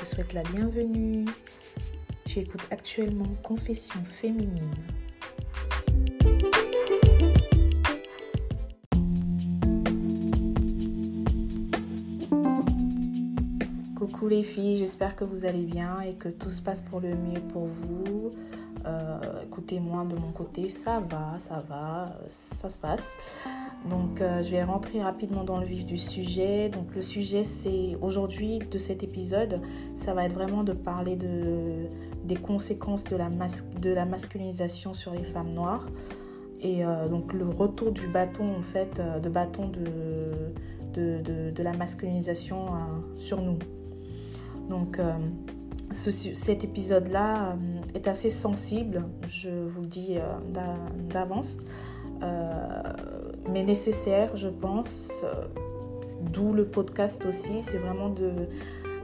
te souhaite la bienvenue. Tu écoutes actuellement Confession féminine. Coucou les filles, j'espère que vous allez bien et que tout se passe pour le mieux pour vous. Euh, écoutez-moi de mon côté, ça va, ça va, ça se passe. Donc euh, je vais rentrer rapidement dans le vif du sujet. Donc le sujet c'est aujourd'hui de cet épisode, ça va être vraiment de parler de, des conséquences de la, masculinisation sur les femmes noires. Et euh, donc le retour du bâton en fait, de bâton de, la masculinisation sur nous. Donc cet épisode-là est assez sensible, je vous le dis d'avance. Euh, mais nécessaire, je pense. D'où le podcast aussi, c'est vraiment de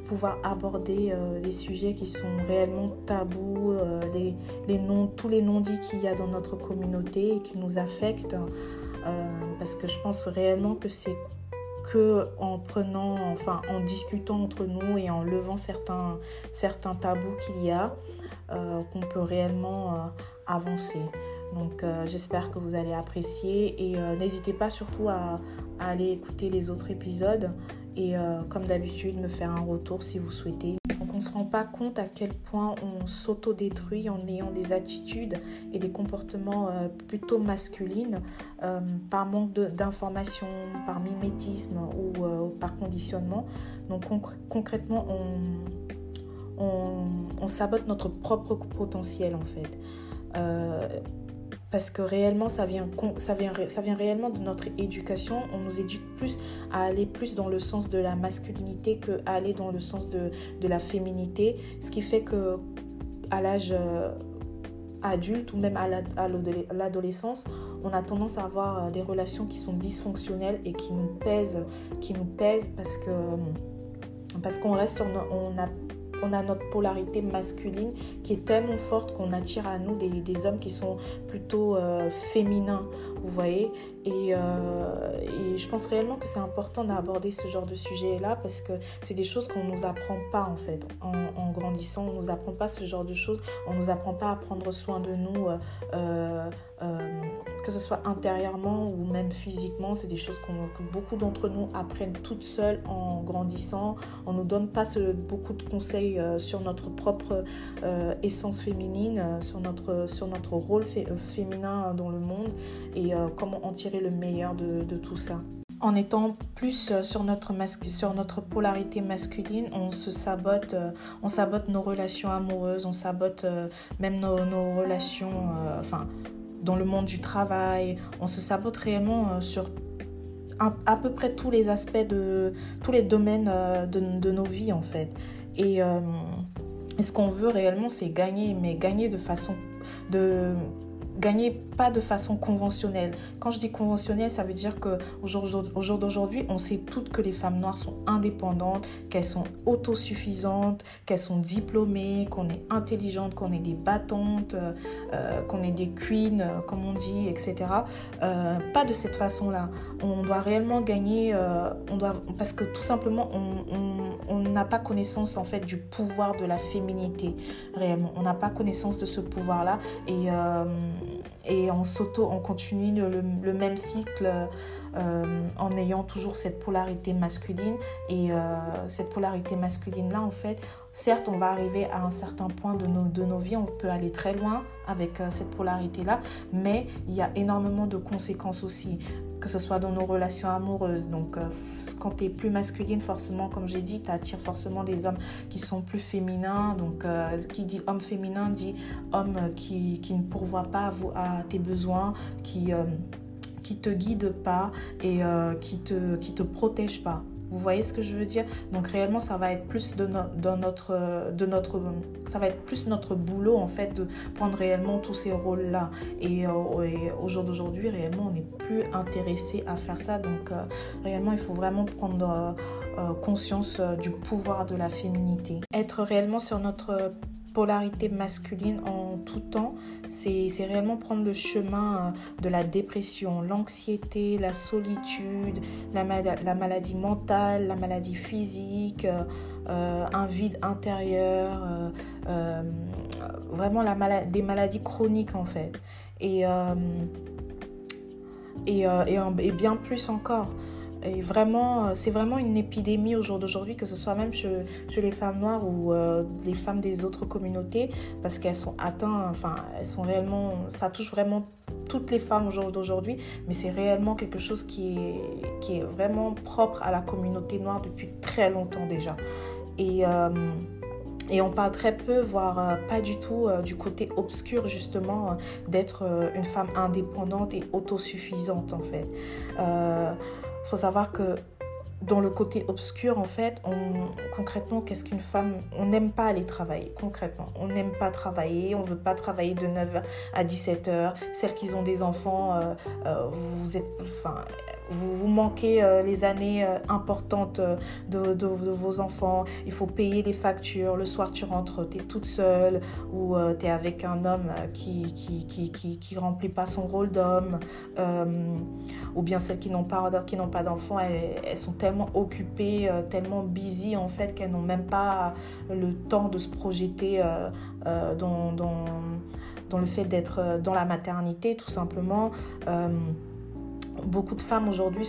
pouvoir aborder euh, des sujets qui sont réellement tabous, euh, les, les tous les non-dits qu'il y a dans notre communauté et qui nous affectent. parce que je pense réellement que c'est que en prenant, enfin en discutant entre nous et en levant certains, certains tabous qu'il y a, qu'on peut réellement avancer. Donc euh, j'espère que vous allez apprécier et euh, n'hésitez pas surtout à, aller écouter les autres épisodes et euh, comme d'habitude me faire un retour si vous souhaitez. Donc on ne se rend pas compte à quel point on s'auto-détruit en ayant des attitudes et des comportements plutôt masculines par manque d'informations, par mimétisme ou par conditionnement. Donc concrètement on, on, on, sabote notre propre potentiel en fait parce que réellement ça vient, ça, vient, ça vient réellement de notre éducation. On nous éduque plus à aller plus dans le sens de la masculinité que à aller dans le sens de, de la féminité, ce qui fait que à l'âge euh, adulte ou même à l'adolescence, on a tendance à avoir euh, des relations qui sont dysfonctionnelles et qui nous pèsent, qui nous pèsent parce que parce qu'on reste sur, on a on a notre polarité masculine qui est tellement forte qu'on attire à nous des, hommes qui sont plutôt euh, féminins, vous voyez. Euh, et, je pense réellement que c'est important d'aborder ce genre de sujet-là parce que c'est des choses qu'on ne nous apprend pas en fait. En, grandissant, on ne nous apprend pas ce genre de choses. On ne nous apprend pas à prendre soin de nous. Euh, que ce soit intérieurement ou même physiquement, c'est des choses que beaucoup d'entre nous apprennent toutes seules en grandissant. On ne nous donne pas beaucoup de conseils euh, sur notre propre euh, essence féminine, euh, sur notre, sur notre rôle féminin dans le monde et comment en tirer le meilleur de, tout ça en étant plus sur notre, sur notre polarité masculine, on se sabote, on sabote nos relations amoureuses, on sabote même nos, relations, enfin, dans le monde du travail. On se sabote réellement euh, sur à, peu près tous les aspects de tous les domaines euh, de, nos vies en fait. Et, euh, et ce qu'on veut réellement, c'est gagner, mais gagner de façon de gagner pas de façon conventionnelle. Quand je dis conventionnelle, ça veut dire que au jour d'aujourd'hui, on sait toutes que les femmes noires sont indépendantes, qu'elles sont autosuffisantes, qu'elles sont diplômées, qu'on est intelligente, qu'on est des battantes, euh, euh, qu'on est des queens, euh, comme on dit, etc. pas de cette façon-là. On doit réellement gagner, on doit, parce que tout simplement, on n'a pas connaissance en fait du pouvoir de la féminité réellement. On n'a pas connaissance de ce pouvoir-là et et on s'auto, on continue le, même cycle euh, en ayant toujours cette polarité masculine. Et euh, cette polarité masculine-là, en fait, certes, on va arriver à un certain point de nos, de nos vies, on peut aller très loin avec euh, cette polarité-là, mais il y a énormément de conséquences aussi que ce soit dans nos relations amoureuses. Donc, quand tu es plus masculine, forcément, comme j'ai dit, tu attires forcément des hommes qui sont plus féminins. Donc, qui dit homme féminin dit homme qui, qui ne pourvoit pas à, tes besoins, qui qui te guide pas et euh, qui te qui te protège pas. Vous voyez ce que je veux dire? Donc réellement, ça va être plus de, notre, de notre, ça va être plus notre boulot en fait de prendre réellement tous ces rôles-là. Et, euh, au jour d'aujourd'hui, réellement, on n'est plus intéressé à faire ça. Donc euh, réellement, il faut vraiment prendre conscience du pouvoir de la féminité. Être réellement sur notre polarité masculine en tout temps, c'est réellement prendre le chemin euh, de la dépression, l'anxiété, la solitude, la, la, maladie mentale, la maladie physique, euh, un vide intérieur, vraiment la des maladies chroniques en fait. Et, et bien plus encore. Vraiment, euh, c'est vraiment une épidémie au jour d'aujourd'hui, que ce soit même chez, les femmes noires ou euh, les femmes des autres communautés, parce qu'elles sont atteintes, enfin, elles sont réellement, ça touche vraiment toutes les femmes au jour d'aujourd'hui, mais c'est réellement quelque chose qui est, qui est vraiment propre à la communauté noire depuis très longtemps déjà. Et. Euh, et on parle très peu, voire pas du tout, du côté obscur justement d'être une femme indépendante et autosuffisante en fait. Il faut savoir que dans le côté obscur, en fait, on, concrètement, qu'est-ce qu'une femme On n'aime pas aller travailler, concrètement. On n'aime pas travailler, on ne veut pas travailler de 9h à 17h. Celles qui ont des enfants, euh, euh, vous êtes, vous, vous manquez euh, les années euh, importantes euh, de, vos enfants, il faut payer les factures, le soir tu rentres, tu es toute seule ou tu es avec un homme qui qui, qui, qui, qui, remplit pas son rôle d'homme, ou bien celles qui n'ont pas, pas d'enfants, elles, sont tellement occupées, tellement busy en fait qu'elles n'ont même pas le temps de se projeter dans, dans, dans, le fait d'être dans la maternité tout simplement beaucoup de femmes aujourd'hui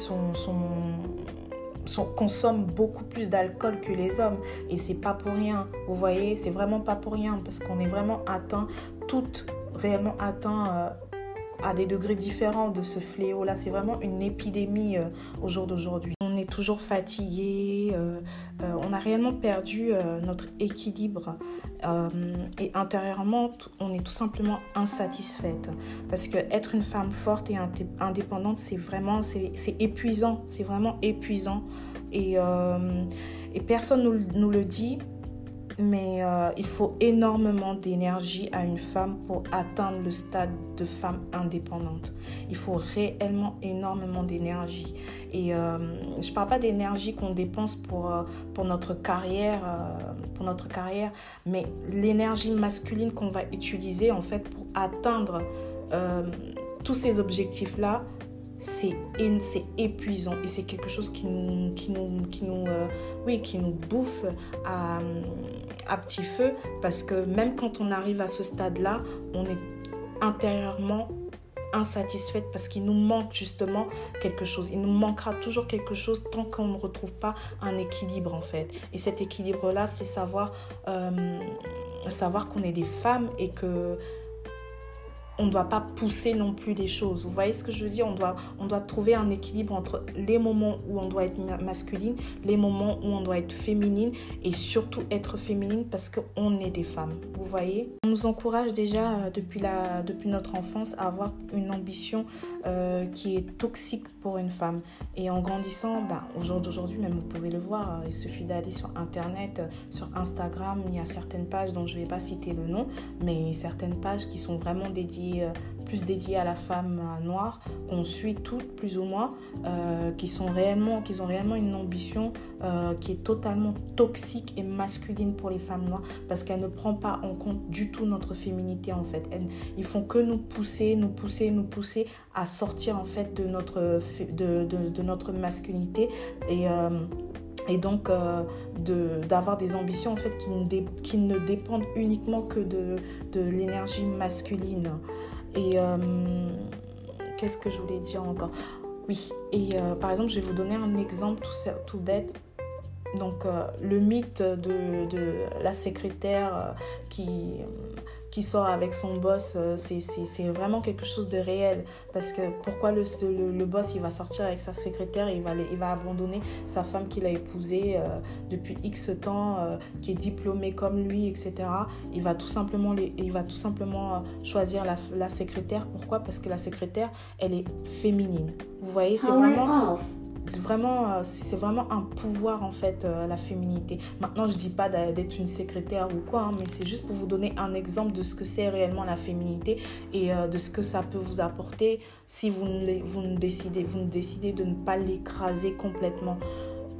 consomment beaucoup plus d'alcool que les hommes. Et c'est pas pour rien. Vous voyez, c'est vraiment pas pour rien parce qu'on est vraiment atteint, toutes réellement atteint euh, à des degrés différents de ce fléau-là. C'est vraiment une épidémie euh, au jour d'aujourd'hui. On est toujours fatigué, euh, on a réellement perdu notre équilibre et intérieurement, on est tout simplement insatisfaite. Parce que être une femme forte et indépendante, c'est vraiment, c'est épuisant, c'est vraiment épuisant. Et, et personne nous, nous le dit, mais euh, il faut énormément d'énergie à une femme pour atteindre le stade de femme indépendante. Il faut réellement énormément d'énergie. Et euh, je ne parle pas d'énergie qu'on dépense pour, euh, pour, notre carrière, pour notre carrière, mais l'énergie masculine qu'on va utiliser en fait pour atteindre tous ces objectifs-là c'est épuisant et c'est quelque chose qui nous, qui nous, qui nous, oui, qui nous bouffe à, à petit feu parce que même quand on arrive à ce stade-là, on est intérieurement insatisfaite parce qu'il nous manque justement quelque chose. Il nous manquera toujours quelque chose tant qu'on ne retrouve pas un équilibre en fait. Et cet équilibre-là, c'est savoir, euh, savoir qu'on est des femmes et que on ne doit pas pousser non plus les choses. Vous voyez ce que je veux dire? On doit, on doit trouver un équilibre entre les moments où on doit être masculine, les moments où on doit être féminine et surtout être féminine parce qu'on est des femmes. Vous voyez? On nous encourage déjà euh, depuis, la, depuis notre enfance à avoir une ambition euh, qui est toxique pour une femme. Et en grandissant, ben, au jour d'aujourd'hui, même vous pouvez le voir, il suffit d'aller sur Internet, sur Instagram, il y a certaines pages dont je ne vais pas citer le nom, mais certaines pages qui sont vraiment dédiées euh, plus dédiées à la femme noire, qu'on suit toutes plus ou moins, euh, qui, sont réellement, qui ont réellement une ambition euh, qui est totalement toxique et masculine pour les femmes noires, parce qu'elle ne prend pas en compte du tout notre féminité en fait. ils font que nous pousser, nous pousser, nous pousser à sortir en fait de notre, de, de, notre masculinité et et donc d'avoir des ambitions en fait qui ne, qui ne dépendent uniquement que de, de l'énergie masculine. Et euh, qu'est-ce que je voulais dire encore? Oui, et euh, par exemple, je vais vous donner un exemple tout, tout bête. Donc, euh, le mythe de, de la secrétaire qui qui sort avec son boss, euh, c'est vraiment quelque chose de réel. Parce que pourquoi le, le, boss, il va sortir avec sa secrétaire, il va, il va abandonner sa femme qu'il a épousée euh, depuis X temps, euh, qui est diplômée comme lui, etc. Il va tout simplement, les, il va tout simplement choisir la, la secrétaire. Pourquoi? Parce que la secrétaire, elle est féminine. Vous voyez, c'est ah vraiment c'est euh, c'est vraiment un pouvoir en fait, euh, la féminité. Maintenant, je dis pas d'être une secrétaire ou quoi, hein, mais c'est juste pour vous donner un exemple de ce que c'est réellement la féminité et euh, de ce que ça peut vous apporter si vous, vous, vous ne décidez de ne pas l'écraser complètement.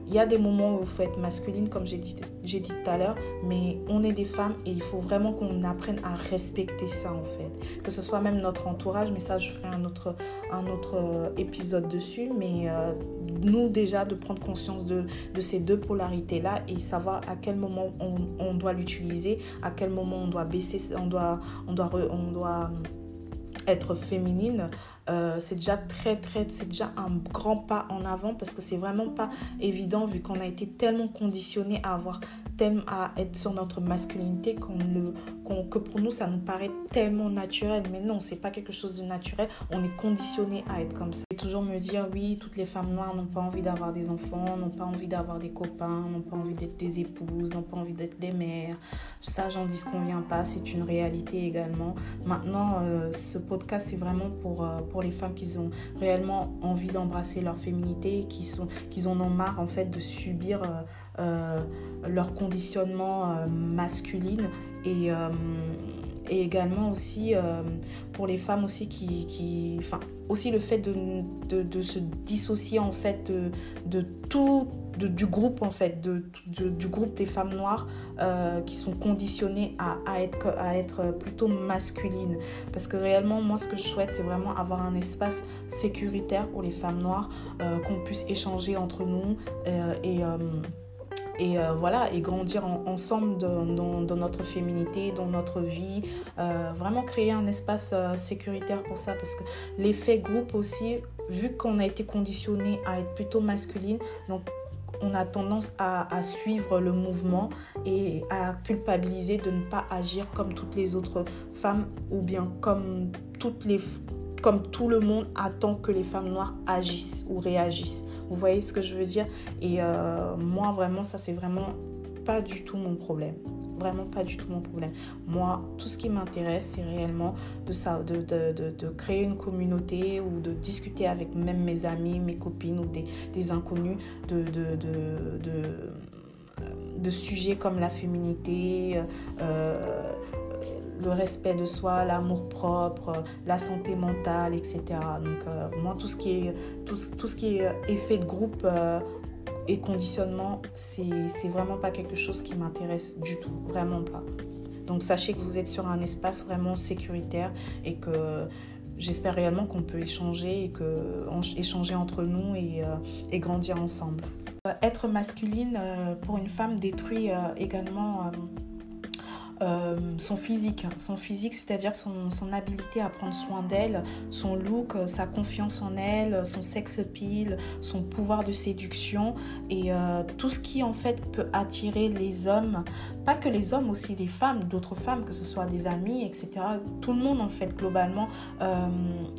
Il y a des moments où il faut être masculine, comme j'ai dit, dit tout à l'heure, mais on est des femmes et il faut vraiment qu'on apprenne à respecter ça en fait. Que ce soit même notre entourage, mais ça je ferai un autre, un autre euh, épisode dessus, mais euh, nous déjà de prendre conscience de, de ces deux polarités-là et savoir à quel moment on, on doit l'utiliser, à quel moment on doit baisser, on doit, on doit, on doit être féminine, euh, c'est déjà très très c'est déjà un grand pas en avant parce que c'est vraiment pas évident vu qu'on a été tellement conditionné à avoir tellement à être sur notre masculinité qu'on le que pour nous ça nous paraît tellement naturel. Mais non c'est pas quelque chose de naturel. On est conditionné à être comme ça. Et toujours me dire oui toutes les femmes noires n'ont pas envie d'avoir des enfants n'ont pas envie d'avoir des copains n'ont pas envie d'être des épouses n'ont pas envie d'être des mères. Ça j'en dis qu'on vient pas. C'est une réalité également. Maintenant euh, ce podcast c'est vraiment pour, euh, pour les femmes qui ont réellement envie d'embrasser leur féminité qui sont qui en ont marre en fait de subir euh, euh, leur conditionnement euh, masculine et, euh, également aussi pour les femmes aussi qui, qui enfin aussi le fait de, de, se dissocier en fait de, tout de, du groupe en fait de, du groupe des femmes noires euh, qui sont conditionnées à, à, être, à être plutôt masculines. Parce que réellement moi ce que je souhaite c'est vraiment avoir un espace sécuritaire pour les femmes noires euh, qu'on puisse échanger entre nous euh, et et euh, voilà et grandir en, ensemble dans, notre féminité dans notre vie euh, vraiment créer un espace euh, sécuritaire pour ça parce que l'effet groupe aussi vu qu'on a été conditionné à être plutôt masculine donc on a tendance à, à, suivre le mouvement et à culpabiliser de ne pas agir comme toutes les autres femmes ou bien comme toutes les comme tout le monde attend que les femmes noires agissent ou réagissent. Vous voyez ce que je veux dire Et euh, moi, vraiment, ça, c'est vraiment pas du tout mon problème. Vraiment pas du tout mon problème. Moi, tout ce qui m'intéresse, c'est réellement de, ça, de, de, de, de, créer une communauté ou de discuter avec même mes amis, mes copines ou des, des inconnus de, de, de, sujets comme la féminité, euh, le respect de soi, l'amour propre, la santé mentale, etc. Donc euh, moi, tout ce qui est, tout, tout, ce qui est effet de groupe euh, et conditionnement, c'est vraiment pas quelque chose qui m'intéresse du tout, vraiment pas. Donc sachez que vous êtes sur un espace vraiment sécuritaire et que j'espère réellement qu'on peut échanger et que échanger entre nous et, euh, et grandir ensemble. Euh, être masculine euh, pour une femme détruit euh, également euh, son physique. Son physique, c'est-à-dire son, son, habileté à prendre soin d'elle, son look, sa confiance en elle, son sex appeal, son pouvoir de séduction et euh, tout ce qui en fait peut attirer les hommes, pas que les hommes, aussi les femmes, d'autres femmes, que ce soit des amis, etc. Tout le monde en fait globalement euh,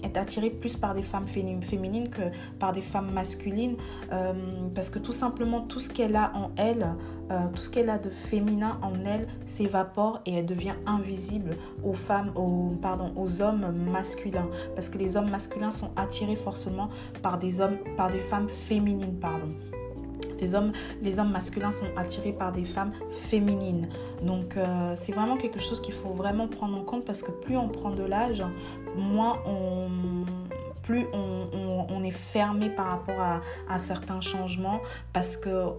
est attiré plus par des femmes féminines que par des femmes masculines euh, parce que tout simplement tout ce qu'elle a en elle, euh, tout ce qu'elle a de féminin en elle s'évapore et elle devient invisible aux femmes, aux, pardon, aux hommes masculins. Parce que les hommes masculins sont attirés forcément par des hommes, par des femmes féminines, pardon. Les hommes, masculins sont attirés par des femmes féminines. Donc euh, c'est vraiment quelque chose qu'il faut vraiment prendre en compte parce que plus on prend de l'âge, moins on plus on, est fermé par rapport à, à certains changements parce que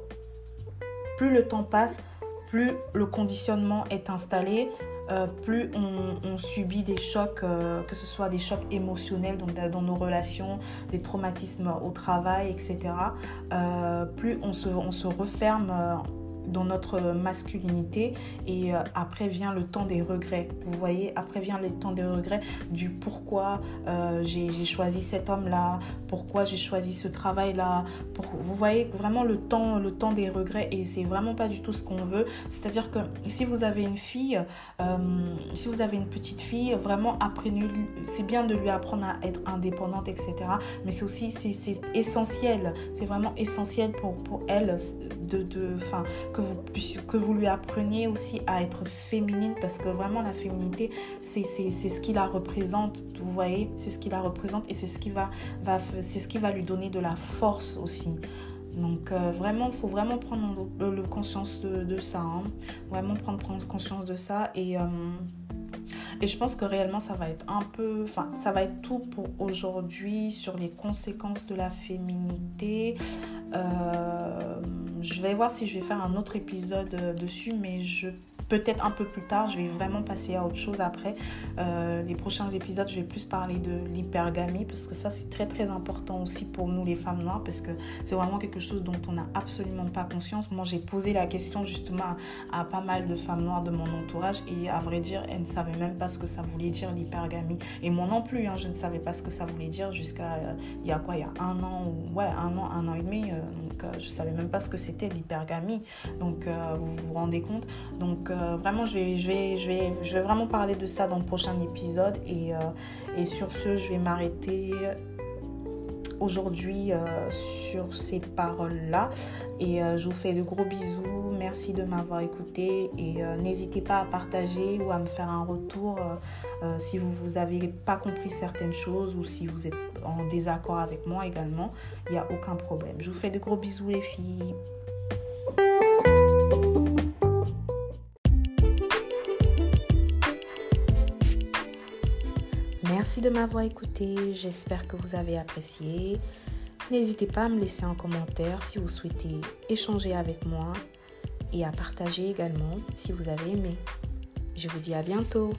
plus le temps passe, plus le conditionnement est installé, euh, plus on, subit des chocs, euh, que ce soit des chocs émotionnels donc dans nos relations, des traumatismes au travail, etc., euh, plus on se, on se referme dans notre masculinité et euh, après vient le temps des regrets. Vous voyez, après vient le temps des regrets du pourquoi euh, j'ai choisi cet homme-là, pourquoi j'ai choisi ce travail-là. Pour... Vous voyez vraiment le temps, le temps des regrets et c'est vraiment pas du tout ce qu'on veut. C'est-à-dire que si vous avez une fille, euh, si vous avez une petite fille, vraiment apprenez, c'est bien de lui apprendre à être indépendante, etc. Mais c'est aussi c'est essentiel, c'est vraiment essentiel pour, pour elle de, de, fin, vous, que vous lui appreniez aussi à être féminine parce que vraiment la féminité c'est ce qui la représente vous voyez? C'est ce qui la représente et c'est ce qui va, va ce qui va lui donner de la force aussi donc euh, vraiment, il faut vraiment prendre le, le conscience de, de ça. Hein. Vraiment prendre, prendre, conscience de ça. Et, euh, et je pense que réellement, ça va être un peu... Enfin, ça va être tout pour aujourd'hui sur les conséquences de la féminité. Euh, je vais voir si je vais faire un autre épisode dessus, mais je peut-être un peu plus tard, je vais vraiment passer à autre chose après. Euh, les prochains épisodes, je vais plus parler de l'hypergamie parce que ça, c'est très très important aussi pour nous les femmes noires parce que c'est vraiment quelque chose dont on n'a absolument pas conscience. Moi, j'ai posé la question justement à, pas mal de femmes noires de mon entourage et à vrai dire, elles ne savaient même pas ce que ça voulait dire l'hypergamie. Et moi non plus, hein, je ne savais pas ce que ça voulait dire jusqu'à euh, il y a quoi, il y a un an, ouais, un an, un an et demi. Euh, donc, je savais même pas ce que c'était l'hypergamie. Donc, vous vous rendez compte? Donc, euh, vraiment, je vais, je, vais, je, vais, je vais vraiment parler de ça dans le prochain épisode. Et, euh, sur ce, je vais m'arrêter aujourd'hui euh, sur ces paroles-là. Et je vous fais de gros bisous. Merci de m'avoir écouté. Et n'hésitez pas à partager ou à me faire un retour si vous vous avez pas compris certaines choses ou si vous êtes en désaccord avec moi également. Il n'y a aucun problème. Je vous fais de gros bisous les filles. Merci de m'avoir écouté, j'espère que vous avez apprécié. N'hésitez pas à me laisser un commentaire si vous souhaitez échanger avec moi et à partager également si vous avez aimé. Je vous dis à bientôt.